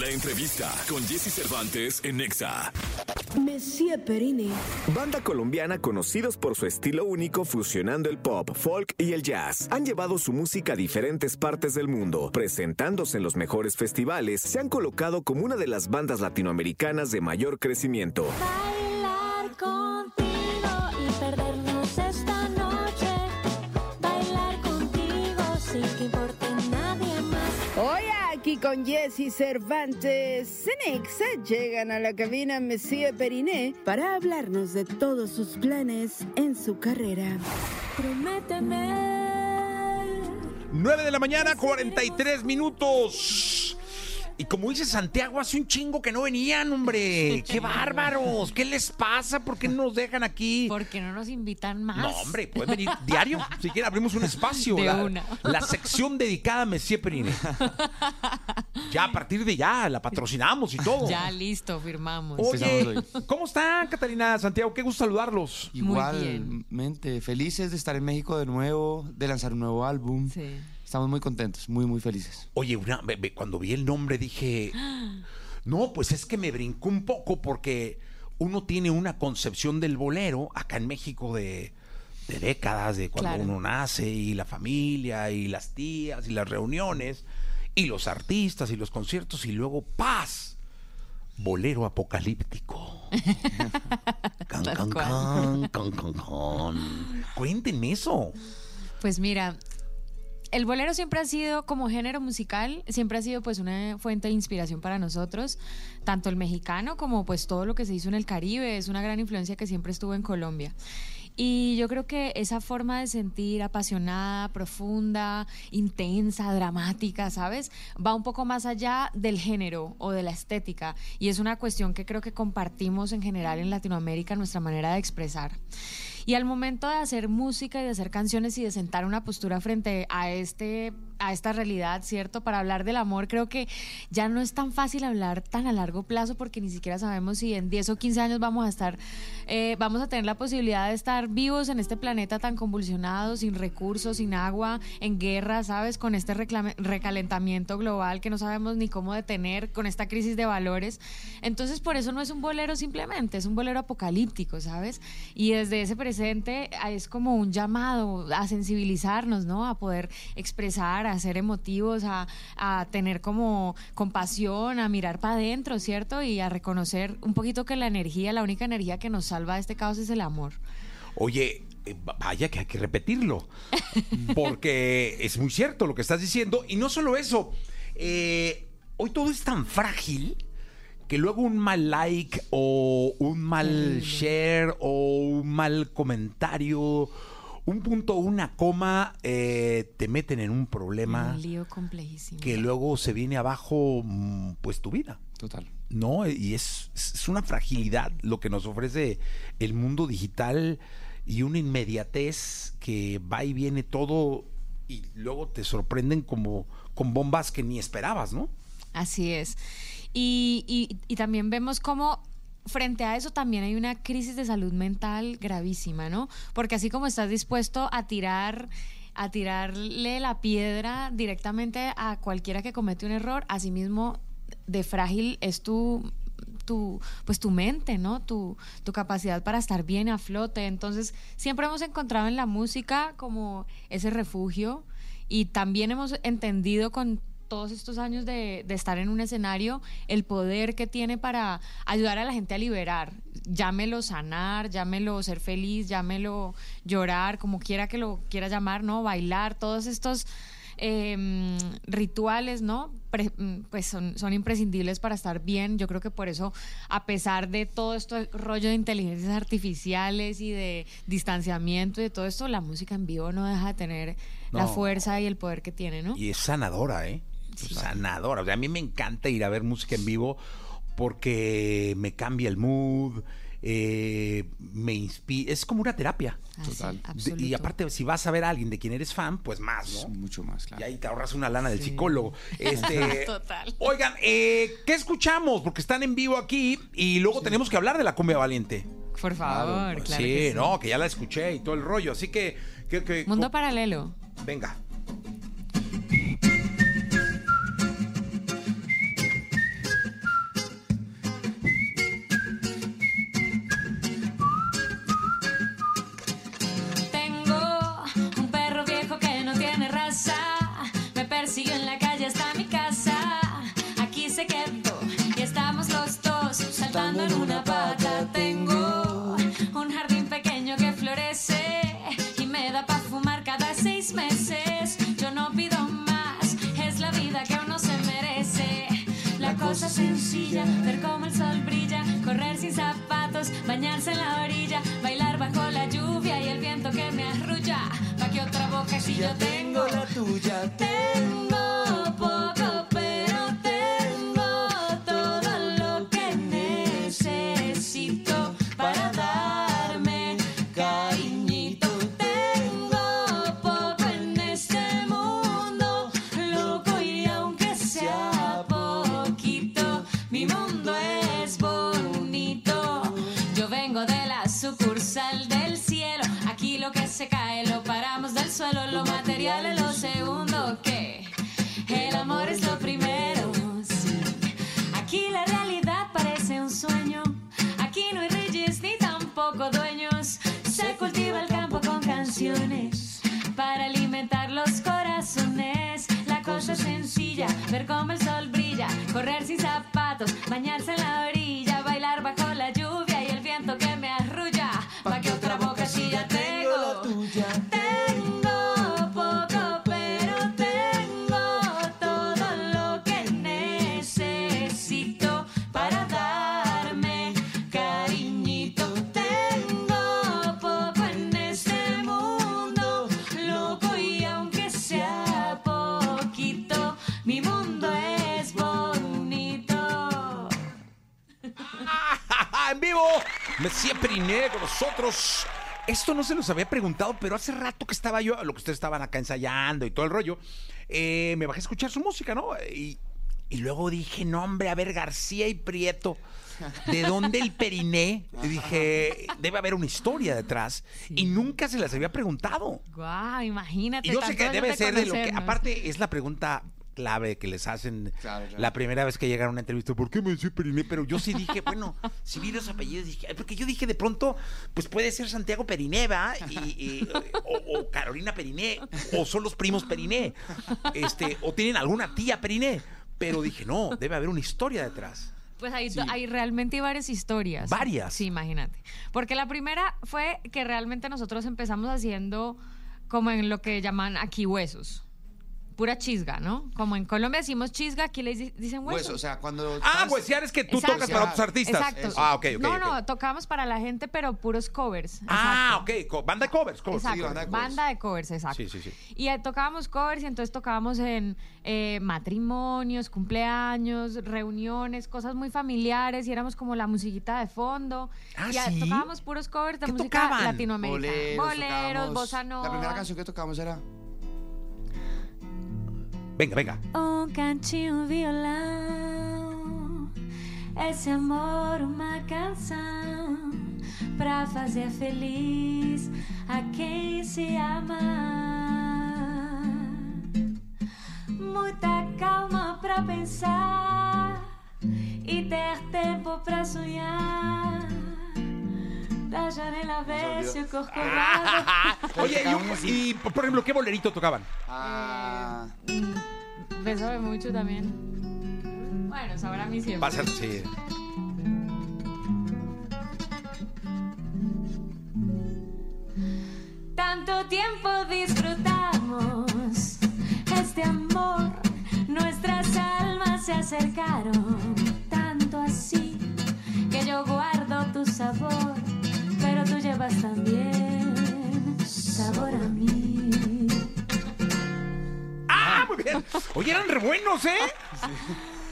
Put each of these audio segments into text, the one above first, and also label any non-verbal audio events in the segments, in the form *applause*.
La entrevista con Jesse Cervantes en Nexa. Monsieur Perini. Banda colombiana conocidos por su estilo único fusionando el pop, folk y el jazz. Han llevado su música a diferentes partes del mundo. Presentándose en los mejores festivales, se han colocado como una de las bandas latinoamericanas de mayor crecimiento. Bailar contigo con Jesse Cervantes, Cenexa llegan a la cabina Monsieur Periné para hablarnos de todos sus planes en su carrera. Prométeme. 9 de la mañana, 43 minutos. Y como dice Santiago, hace un chingo que no venían, hombre. *laughs* ¡Qué bárbaros! ¿Qué les pasa? ¿Por qué no nos dejan aquí? Porque no nos invitan más. No, hombre, pueden venir diario. Si quieren, abrimos un espacio. De la, una. la sección dedicada a Messier Perine. *laughs* Ya a partir de ya, la patrocinamos y todo. Ya listo, firmamos. Oye, ¿cómo están, Catalina Santiago? Qué gusto saludarlos. bien. Igualmente, felices de estar en México de nuevo, de lanzar un nuevo álbum. Sí. Estamos muy contentos, muy, muy felices. Oye, una- cuando vi el nombre dije, no, pues es que me brincó un poco porque uno tiene una concepción del bolero acá en México de, de décadas, de cuando Claro. uno nace y la familia y las tías y las reuniones y los artistas y los conciertos y luego paz. Bolero apocalíptico. *laughs* Can, can, can, can, can, can. Cuéntenme eso. Pues mira, el bolero siempre ha sido como género musical, siempre ha sido pues una fuente de inspiración para nosotros, tanto el mexicano como pues todo lo que se hizo en el Caribe, es una gran influencia que siempre estuvo en Colombia. Y yo creo que esa forma de sentir apasionada, profunda, intensa, dramática, ¿sabes? Va un poco más allá del género o de la estética. Y es una cuestión que creo que compartimos en general en Latinoamérica, nuestra manera de expresar. Y al momento de hacer música y de hacer canciones y de sentar una postura frente a este a esta realidad, ¿cierto? Para hablar del amor, creo que ya no es tan fácil hablar tan a largo plazo porque ni siquiera sabemos si en 10 o 15 años vamos a estar, eh, vamos a tener la posibilidad de estar vivos en este planeta tan convulsionado, sin recursos, sin agua, en guerra, ¿sabes? Con este recalentamiento global que no sabemos ni cómo detener, con esta crisis de valores. Entonces, por eso no es un bolero simplemente, es un bolero apocalíptico, ¿sabes? Y desde ese presente ah, es como un llamado a sensibilizarnos, ¿no? A poder expresar, a ser emotivos, a, a tener como compasión, a mirar para adentro, ¿cierto? Y a reconocer un poquito que la energía, la única energía que nos salva de este caos es el amor. Oye, eh, va- vaya que hay que repetirlo. *laughs* Porque es muy cierto lo que estás diciendo. Y no solo eso. eh, hoy todo es tan frágil que luego un mal like o un mal share o un mal comentario, un punto, una coma, eh, te meten en un problema Un lío complejísimo. que luego se viene abajo, mm, pues tu vida. Total. ¿no? Y es, es una fragilidad lo que nos ofrece el mundo digital y una inmediatez que va y viene todo y luego te sorprenden como con bombas que ni esperabas, ¿no? Así es. Y, y- también vemos cómo frente a eso también hay una crisis de salud mental gravísima, ¿no? Porque así como estás dispuesto a tirar a tirarle la piedra directamente a cualquiera que comete un error, asimismo de frágil es tu tu pues tu mente, ¿no? Tu, tu capacidad para estar bien a flote. Entonces, siempre hemos encontrado en la música como ese refugio y también hemos entendido con todos estos años de, de estar en un escenario el poder que tiene para ayudar a la gente a liberar. Llámelo sanar, llámelo ser feliz, llámelo llorar, como quiera que lo quiera llamar, ¿no? Bailar, todos estos eh, rituales, ¿no? Pre- mm, pues son, son imprescindibles para estar bien. Yo creo que por eso, a pesar de todo esto rollo de inteligencias artificiales y de distanciamiento y de todo esto, la música en vivo no deja de tener la fuerza y el poder que tiene, ¿no? Y es sanadora, ¿eh? Sanadora. O sea, a mí me encanta ir a ver música en vivo porque me cambia el mood, eh, me inspira. Es como una terapia. Así, Total. De- y aparte, si vas a ver a alguien de quien eres fan, pues más, ¿no? mucho más, Y claro. ahí te ahorras una lana del psicólogo. Este, *laughs* Total. Oigan, eh, ¿qué escuchamos? Porque están en vivo aquí y luego tenemos que hablar de la cumbia valiente. Por favor, claro. sí, que sí. no, que ya la escuché y todo el rollo. Así que, que, que- Mundo paralelo. venga. Bañarse en la orilla, bailar bajo la lluvia y el viento que me arrulla. Pa' que otra boca si yo tengo la tuya. tengo bañarse vivo. Mesía Periné con nosotros. Esto no se los había preguntado, pero hace rato que estaba yo, lo que ustedes estaban acá ensayando y todo el rollo, eh, me bajé a escuchar su música, ¿no? Y, y luego dije, no, hombre, a ver, García y Prieto, ¿de dónde el Periné? Y dije, debe haber una historia detrás. Y nunca se las había preguntado. Guau, imagínate. Y yo sé que debe de ser de lo que, aparte, es la pregunta clave que les hacen Claro, claro. la primera vez que llegan a una entrevista. ¿Por qué me dice Periné? Pero yo sí dije, bueno, si vi los apellidos, dije, porque yo dije de pronto, pues puede ser Santiago Periné, ¿va? Y, y- o, o Carolina Periné, o son los primos Periné, este, o tienen alguna tía Periné. Pero dije, no, debe haber una historia detrás. Pues hay, hay realmente hay varias historias. Varias. Sí, imagínate. Porque la primera fue que realmente nosotros empezamos haciendo como en lo que llaman aquí huesos. Pura chisga, ¿no? Como en Colombia decimos chisga, aquí les di- dicen huesos. Hueso, o sea, cuando. Ah, estás- pues ya es que tú Exacto. tocas para otros artistas. Exacto. Ah, ok, ok. no, no, tocamos para la gente, pero puros covers. Ah, Exacto. ok, co- banda de covers. covers. Exacto, Sí, banda de covers. banda de covers, exacto. Sí, sí, sí. Y eh, tocábamos covers y entonces tocábamos en eh, matrimonios, cumpleaños, reuniones, cosas muy familiares y éramos como la musiquita de fondo. Ah, y a- ¿sí? tocábamos puros covers de ¿Qué música tocaban? latinoamericana. Boleros, Boleros, tocábamos- bossa nova. La primera canción que tocamos era. Venga, venga. Um cantinho, um violão. Esse amor, uma canção. Pra fazer feliz a quem se ama. Muita calma pra pensar. E ter tempo pra sonhar. Da janela. *laughs* Oye, y, un- y, por ejemplo, ¿qué bolerito tocaban? Ah, Beso de mucho también. Bueno, sabrá a mí siempre. Va a ser, sí. Tanto tiempo disfrutamos este amor, nuestras almas se acercaron, tanto así que yo guardo tu sabor, pero tú llevas también sabor a mí. Oye, eran re buenos, ¿eh?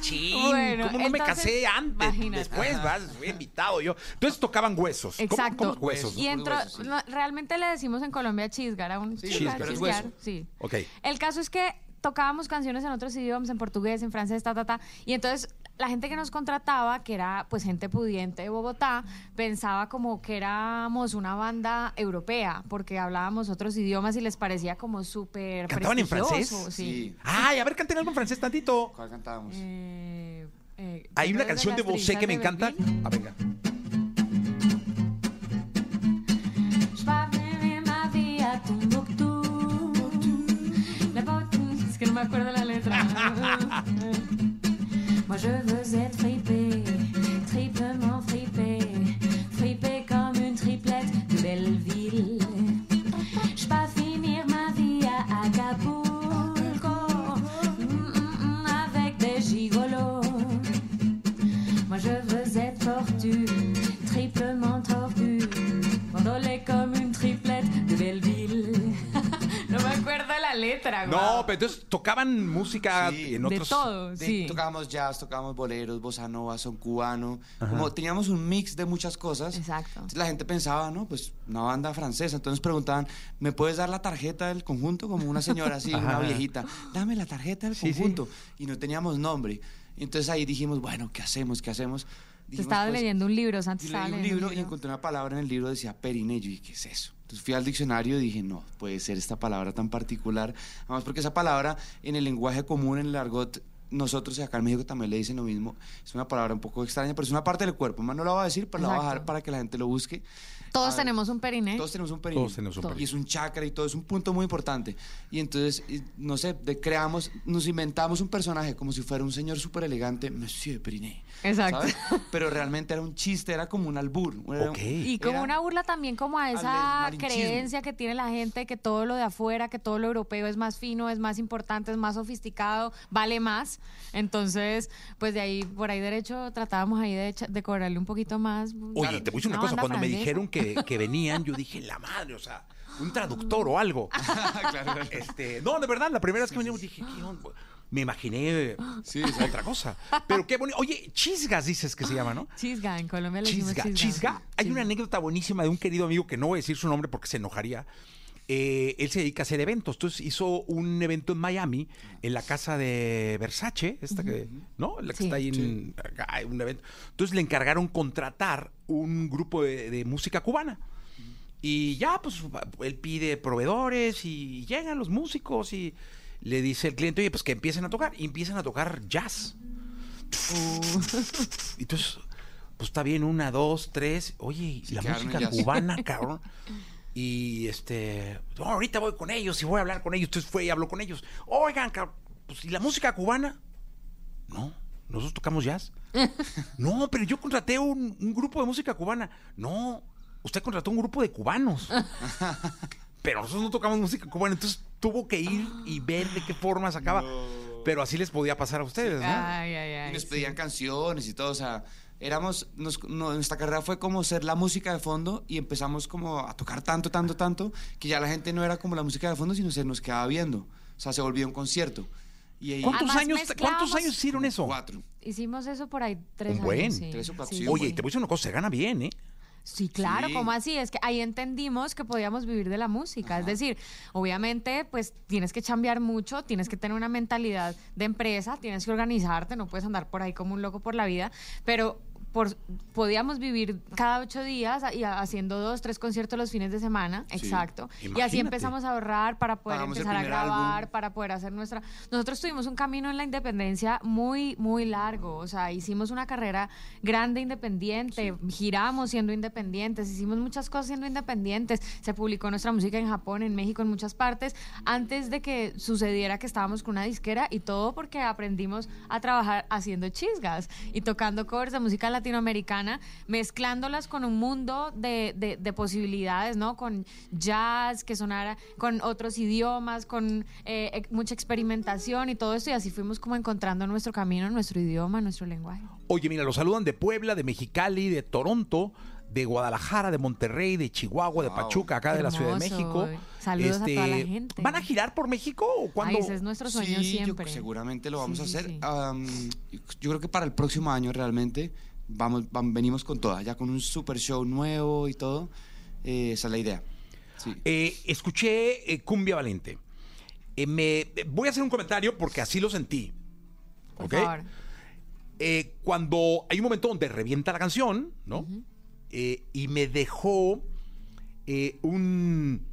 Sí. Bueno, ¿Cómo no me casé antes? imagínate. Después, vas, fui invitado yo. Entonces tocaban huesos. ¿Cómo- Exacto. ¿Cómo, huesos? Y entró, huesos, sí. no, realmente le decimos en Colombia chisga, era un es chisgar, hueso. sí. Ok. El caso es que tocábamos canciones en otros idiomas, en portugués, en francés, ta, ta, ta. Y entonces la gente que nos contrataba, que era pues gente pudiente de Bogotá, pensaba como que éramos una banda europea, porque hablábamos otros idiomas y les parecía como súper ¿Cantaban en francés? Sí. sí. Ay, a ver, canten algo en francés tantito. ¿Cuál cantábamos? Eh, eh, Hay una ¿te acuerdas canción de Bosé que me encanta. Ah, venga. Es que no me acuerdo la letra. *laughs* je veux être fripée, triplement fripée, fripée comme une triplette de Belleville. J'pas finir ma vie à Acapulco mm, mm, mm, avec des gigolos. Moi je veux être fortune, triplement No, pero entonces tocaban música Sí. en De otros. todo, De- sí. Tocábamos jazz, tocábamos boleros, bossa nova, son cubano. Como teníamos un mix de muchas cosas. Exacto. Entonces la gente pensaba, ¿no? Pues una banda francesa. Entonces preguntaban, ¿me puedes dar la tarjeta del conjunto? Como una señora así, *laughs* una viejita. Dame la tarjeta del Sí, sí. conjunto. Y no teníamos nombre. Entonces ahí dijimos, bueno, ¿qué hacemos? ¿Qué hacemos? Te Dijimos, estaba pues, leyendo un libro, Santi y estaba leí un leyendo libro y encontré una palabra en el libro decía perine. Y yo dije, ¿qué es eso? Entonces fui al diccionario y dije, no, puede ser esta palabra tan particular. Además, porque esa palabra en el lenguaje común, en el argot, nosotros acá en México también le dicen lo mismo. Es una palabra un poco extraña, pero es una parte del cuerpo. Más no la voy a decir, pero la voy a dejar Exacto. para que la gente lo busque. Todos A ver, tenemos un periné. Todos tenemos un perine. Todos tenemos un perine. Y es un chakra y todo, es un punto muy importante. Y entonces, no sé, de- creamos, nos inventamos un personaje como si fuera un señor súper elegante, Monsieur Periné. Exacto. ¿sabes? Pero realmente era un chiste, era como un albur. era- Ok. Y como era- una burla también como a esa creencia que tiene la gente que todo lo de afuera, que todo lo europeo es más fino, es más importante, es más sofisticado, vale más. Entonces, pues de ahí, por ahí derecho, tratábamos ahí de, cobrarle un poquito más. Oye, te voy a decir una cosa. Cuando me dijeron que, *laughs* que venían, yo dije, la madre, o sea, un traductor o algo. *laughs* Este, no, de verdad, la primera vez que venimos dije, ¿qué onda? Me imaginé Sí, otra cosa. Pero qué bonito. Oye, chisgas dices que se llama, ¿no? Chisga, en Colombia le Chisga. chisga. Chisga. Hay una anécdota buenísima de un querido amigo que no voy a decir su nombre porque se enojaría. Eh, él se dedica a hacer eventos. Entonces hizo un evento en Miami, en la casa de Versace, esta que, ¿no? La que Sí. está ahí en acá, hay un evento. Entonces le encargaron contratar un grupo de, de música cubana. Y ya, pues, él pide proveedores y llegan los músicos y le dice el cliente, oye, pues que empiecen a tocar. Y empiezan a tocar jazz. Y *laughs* Entonces, pues está bien, una, dos, tres. Oye, la música jazz. cubana, cabrón. *laughs* Y este, "No, ahorita voy con ellos y voy a hablar con ellos. Entonces fue y habló con ellos. Oigan, cabrón, pues, ¿y la música cubana? No, nosotros tocamos jazz. *laughs* No, pero yo contraté un, un grupo de música cubana. No, usted contrató un grupo de cubanos. *laughs* Pero nosotros no tocamos música cubana. Entonces tuvo que ir y ver de qué forma sacaba. Pero así les podía pasar a ustedes, ¿no? Ay, ay, ay. Y sí. pedían canciones y todo, o sea, éramos, nos- no, nuestra carrera fue como ser la música de fondo y empezamos como a tocar tanto, tanto, tanto, que ya la gente no era como la música de fondo, sino se nos quedaba viendo, o sea, se volvió un concierto. Y ahí, ¿Cuántos años, ¿Cuántos años hicieron eso? Cuatro. Hicimos eso por ahí tres Un buen. años. sí. Tres o cuatro, Sí, sí, sí, Oye, sí. te voy a decir una cosa, se gana bien, ¿eh? Sí, claro, Sí. ¿cómo así? Es que ahí entendimos que podíamos vivir de la música. Es decir, obviamente, pues tienes que chambear mucho, tienes que tener una mentalidad de empresa, tienes que organizarte, no puedes andar por ahí como un loco por la vida, pero por, podíamos vivir cada ocho días y haciendo dos, tres conciertos los fines de semana, exacto. Y así Imagínate. empezamos a ahorrar para poder Pagamos empezar a grabar, álbum. para poder hacer nuestra... Nosotros tuvimos un camino en la independencia muy, muy largo. O sea, hicimos una carrera grande independiente, giramos siendo independientes, hicimos muchas cosas siendo independientes. Se publicó nuestra música en Japón, en México, en muchas partes, antes de que sucediera que estábamos con una disquera y todo porque aprendimos a trabajar haciendo chisgas y tocando covers de música latinoamericana, mezclándolas con un mundo de, de- de posibilidades, ¿no? Con jazz, que sonara con otros idiomas, con eh, mucha experimentación y todo esto. Y así fuimos como encontrando nuestro camino, nuestro idioma, nuestro lenguaje. Oye, mira, los saludan de Puebla, de Mexicali, de Toronto, de Guadalajara, de Monterrey, de Chihuahua, de Wow. Pachuca, acá de la Ciudad de. México. Este, Saludos a toda la gente. ¿Van a girar por México o cuándo? Ay, ese es nuestro sueño Sí, yo- siempre. seguramente lo Sí, vamos a hacer. sí. Am, yo creo que para el próximo año realmente vamos, vam- venimos con toda, ya con un super show nuevo y todo. Eh, esa es la idea. Sí. Eh, escuché eh, Cumbia Valente. Eh, me, voy a hacer un comentario porque así lo sentí. Por ¿ok? favor. Eh, cuando hay un momento donde revienta la canción, ¿no? Eh, y me dejó eh, un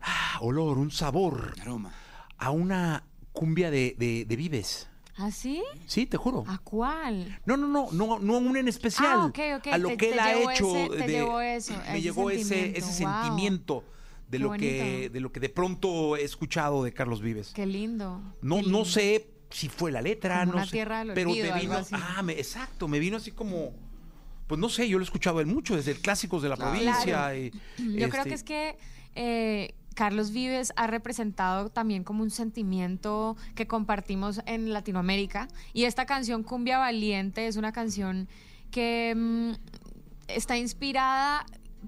ah, olor, un sabor Aroma. a una cumbia de, de- de Vives. ¿Ah, sí? Sí, te juro. ¿A cuál? No, no, no, no, no una en especial. Ah, ok, ok, A lo te- que te él ha hecho. ese- te de- llevó eso, me ese llegó ese, sentimiento, ese wow. sentimiento de Qué lo que de lo que de pronto he escuchado de Carlos Vives. Qué lindo. No, qué no sé si fue la letra, Como no una sé, tierra del pero olvido, algo vino, así. ah, me- exacto, me vino así como, pues no sé, yo lo he escuchado él mucho desde el clásicos de la Claro. provincia. Claro. y, Yo creo este, que es que eh, Carlos Vives ha representado también como un sentimiento que compartimos en Latinoamérica. Y esta canción, Cumbia Valiente, es una canción que mm, está inspirada,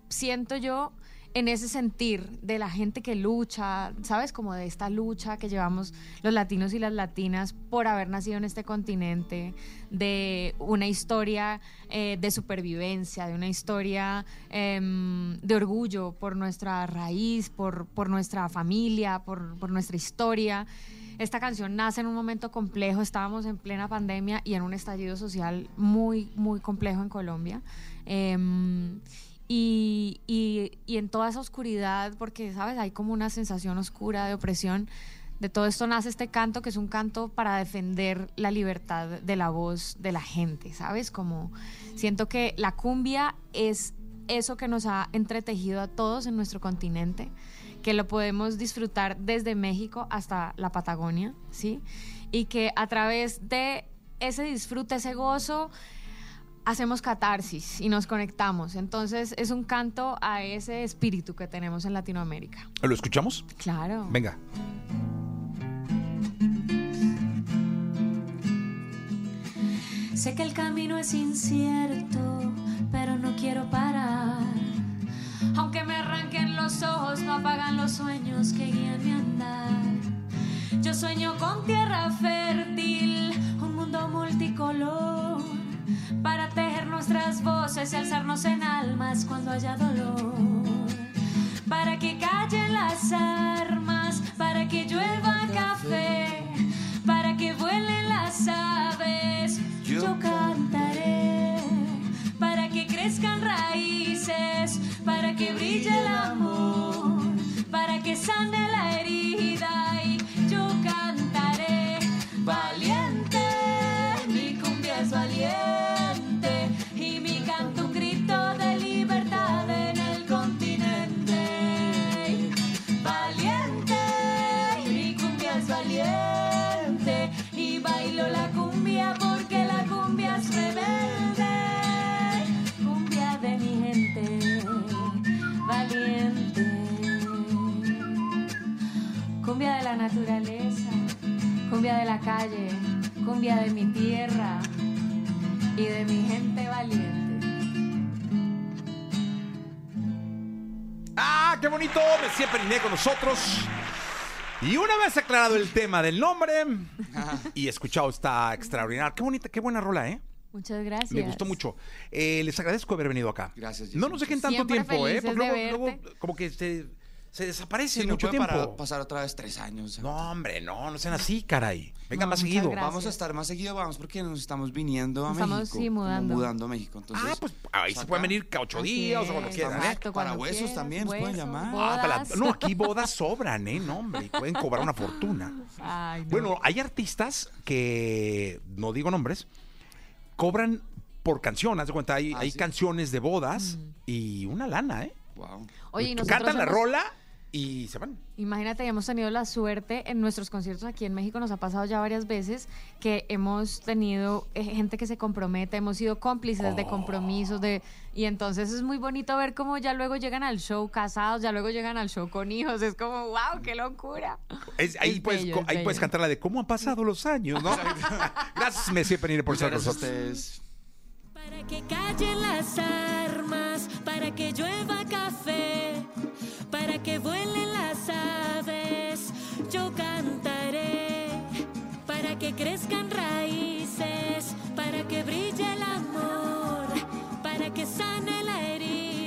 siento yo, en ese sentir de la gente que lucha, ¿sabes? Como de esta lucha que llevamos los latinos y las latinas por haber nacido en este continente, de una historia eh, de supervivencia, de una historia em, de orgullo por nuestra raíz, por, por nuestra familia, por, por nuestra historia. Esta canción nace en un momento complejo, estábamos en plena pandemia y en un estallido social muy, muy complejo en Colombia. Em, y, y- en toda esa oscuridad, porque, ¿sabes? Hay como una sensación oscura de opresión. De todo esto nace este canto, que es un canto para defender la libertad de la voz de la gente, ¿sabes? Como siento que la cumbia es eso que nos ha entretejido a todos en nuestro continente, que lo podemos disfrutar desde México hasta la Patagonia, ¿sí? Y que a través de ese disfrute, ese gozo, hacemos catarsis y nos conectamos. Entonces es un canto a ese espíritu que tenemos en Latinoamérica. ¿Lo escuchamos? Claro. Venga. Sé que el camino es incierto, pero no quiero parar. Aunque me arranquen los ojos, no apagan los sueños que guían mi andar. Yo sueño con tierra fértil, un mundo multicolor, para nuestras voces y alzarnos en almas cuando haya dolor. Para que callen las armas, para que llueva café, para que vuelen las aves. Yo cantaré para que crezcan raíces, para que brille el amor, cumbia de la calle, cumbia de mi tierra y de mi gente valiente. ¡Ah, qué bonito! Mesía Periné con nosotros. Y una vez aclarado el tema del nombre y escuchado esta extraordinaria, qué bonita, qué buena rola, ¿eh? Muchas gracias. Me gustó mucho. Eh, les agradezco haber venido acá. Gracias, No Jessy. nos dejen tanto Siempre tiempo, ¿eh? Porque luego, luego como que se, se desaparece Sí, no mucho puede tiempo. parar- pasar otra vez tres años. No, hombre, no, no sean así, caray. Vengan No, más seguido. gracias. Vamos a estar más seguido, vamos, porque nos estamos viniendo a Nos estamos, México. sí, mudando. mudando a México. Entonces, ah, pues ahí se saca- pueden venir cada ocho días o cuando quieran, ¿eh? exacto, Para cuando huesos quieras, también nos pueden huesos, llamar. Ah, para la- no, aquí bodas sobran, ¿eh? No, hombre, pueden cobrar una fortuna. Ay, no. Bueno, hay artistas que, no digo nombres, cobran por canción, haz de cuenta, hay, Ah, hay ¿sí? canciones de bodas y una lana, ¿eh? Wow. Oye, y nosotros Cantan la rola y se van. Imagínate, hemos tenido la suerte en nuestros conciertos aquí en México, nos ha pasado ya varias veces que hemos tenido eh, gente que se compromete, hemos sido cómplices de compromisos, de y entonces es muy bonito ver cómo ya luego llegan al show casados, ya luego llegan al show con hijos, es como, wow, qué locura. Es- ahí Es puedes, bello, co- es ahí bello. puedes cantar la de cómo han pasado los años, ¿no? *laughs* Gracias, Messi, por venir por nosotros. ustedes. Para que callen las armas, para que llueva café, para que vuelen las aves. Yo cantaré para que crezcan raíces, para que brille el amor, para que sane la herida.